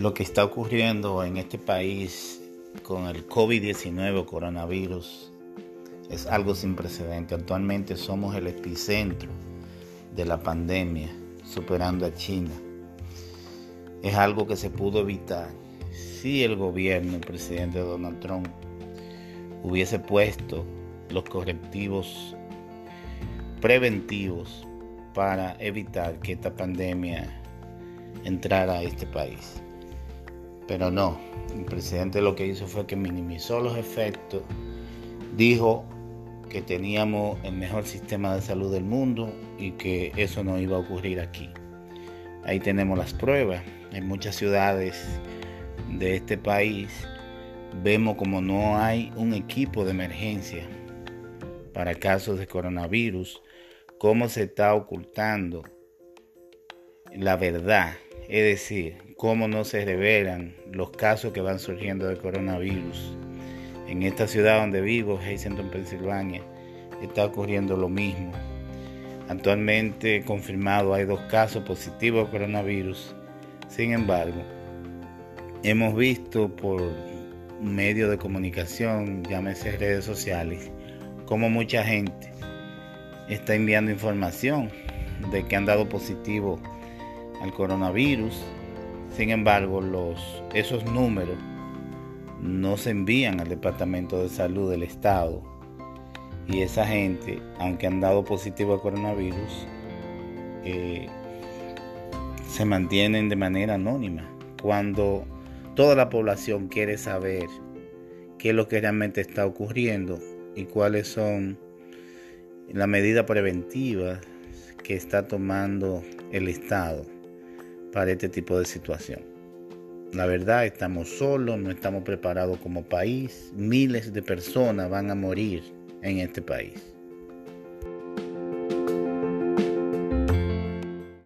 Lo que está ocurriendo en este país con el COVID-19 o coronavirus es algo sin precedente. Actualmente somos el epicentro de la pandemia, superando a China. Es algo que se pudo evitar si el gobierno, el presidente Donald Trump, hubiese puesto los correctivos preventivos para evitar que esta pandemia entrara a este país. Pero no, el presidente lo que hizo fue que minimizó los efectos, dijo que teníamos el mejor sistema de salud del mundo y que eso no iba a ocurrir aquí. Ahí tenemos las pruebas. En muchas ciudades de este país vemos como no hay un equipo de emergencia para casos de coronavirus, cómo se está ocultando la verdad es decir, cómo no se revelan los casos que van surgiendo de coronavirus. En esta ciudad donde vivo, Hazleton, Pensilvania, está ocurriendo lo mismo. Actualmente confirmado hay dos casos positivos de coronavirus. Sin embargo, hemos visto por medios de comunicación, llámese redes sociales, cómo mucha gente está enviando información de que han dado positivo al coronavirus. Sin embargo, los, esos números no se envían al Departamento de Salud del Estado. Y esa gente, aunque han dado positivo al coronavirus, eh, se mantienen de manera anónima. Cuando toda la población quiere saber qué es lo que realmente está ocurriendo y cuáles son las medidas preventivas que está tomando el Estado para este tipo de situación. La verdad, estamos solos, no estamos preparados como país. Miles de personas van a morir en este país.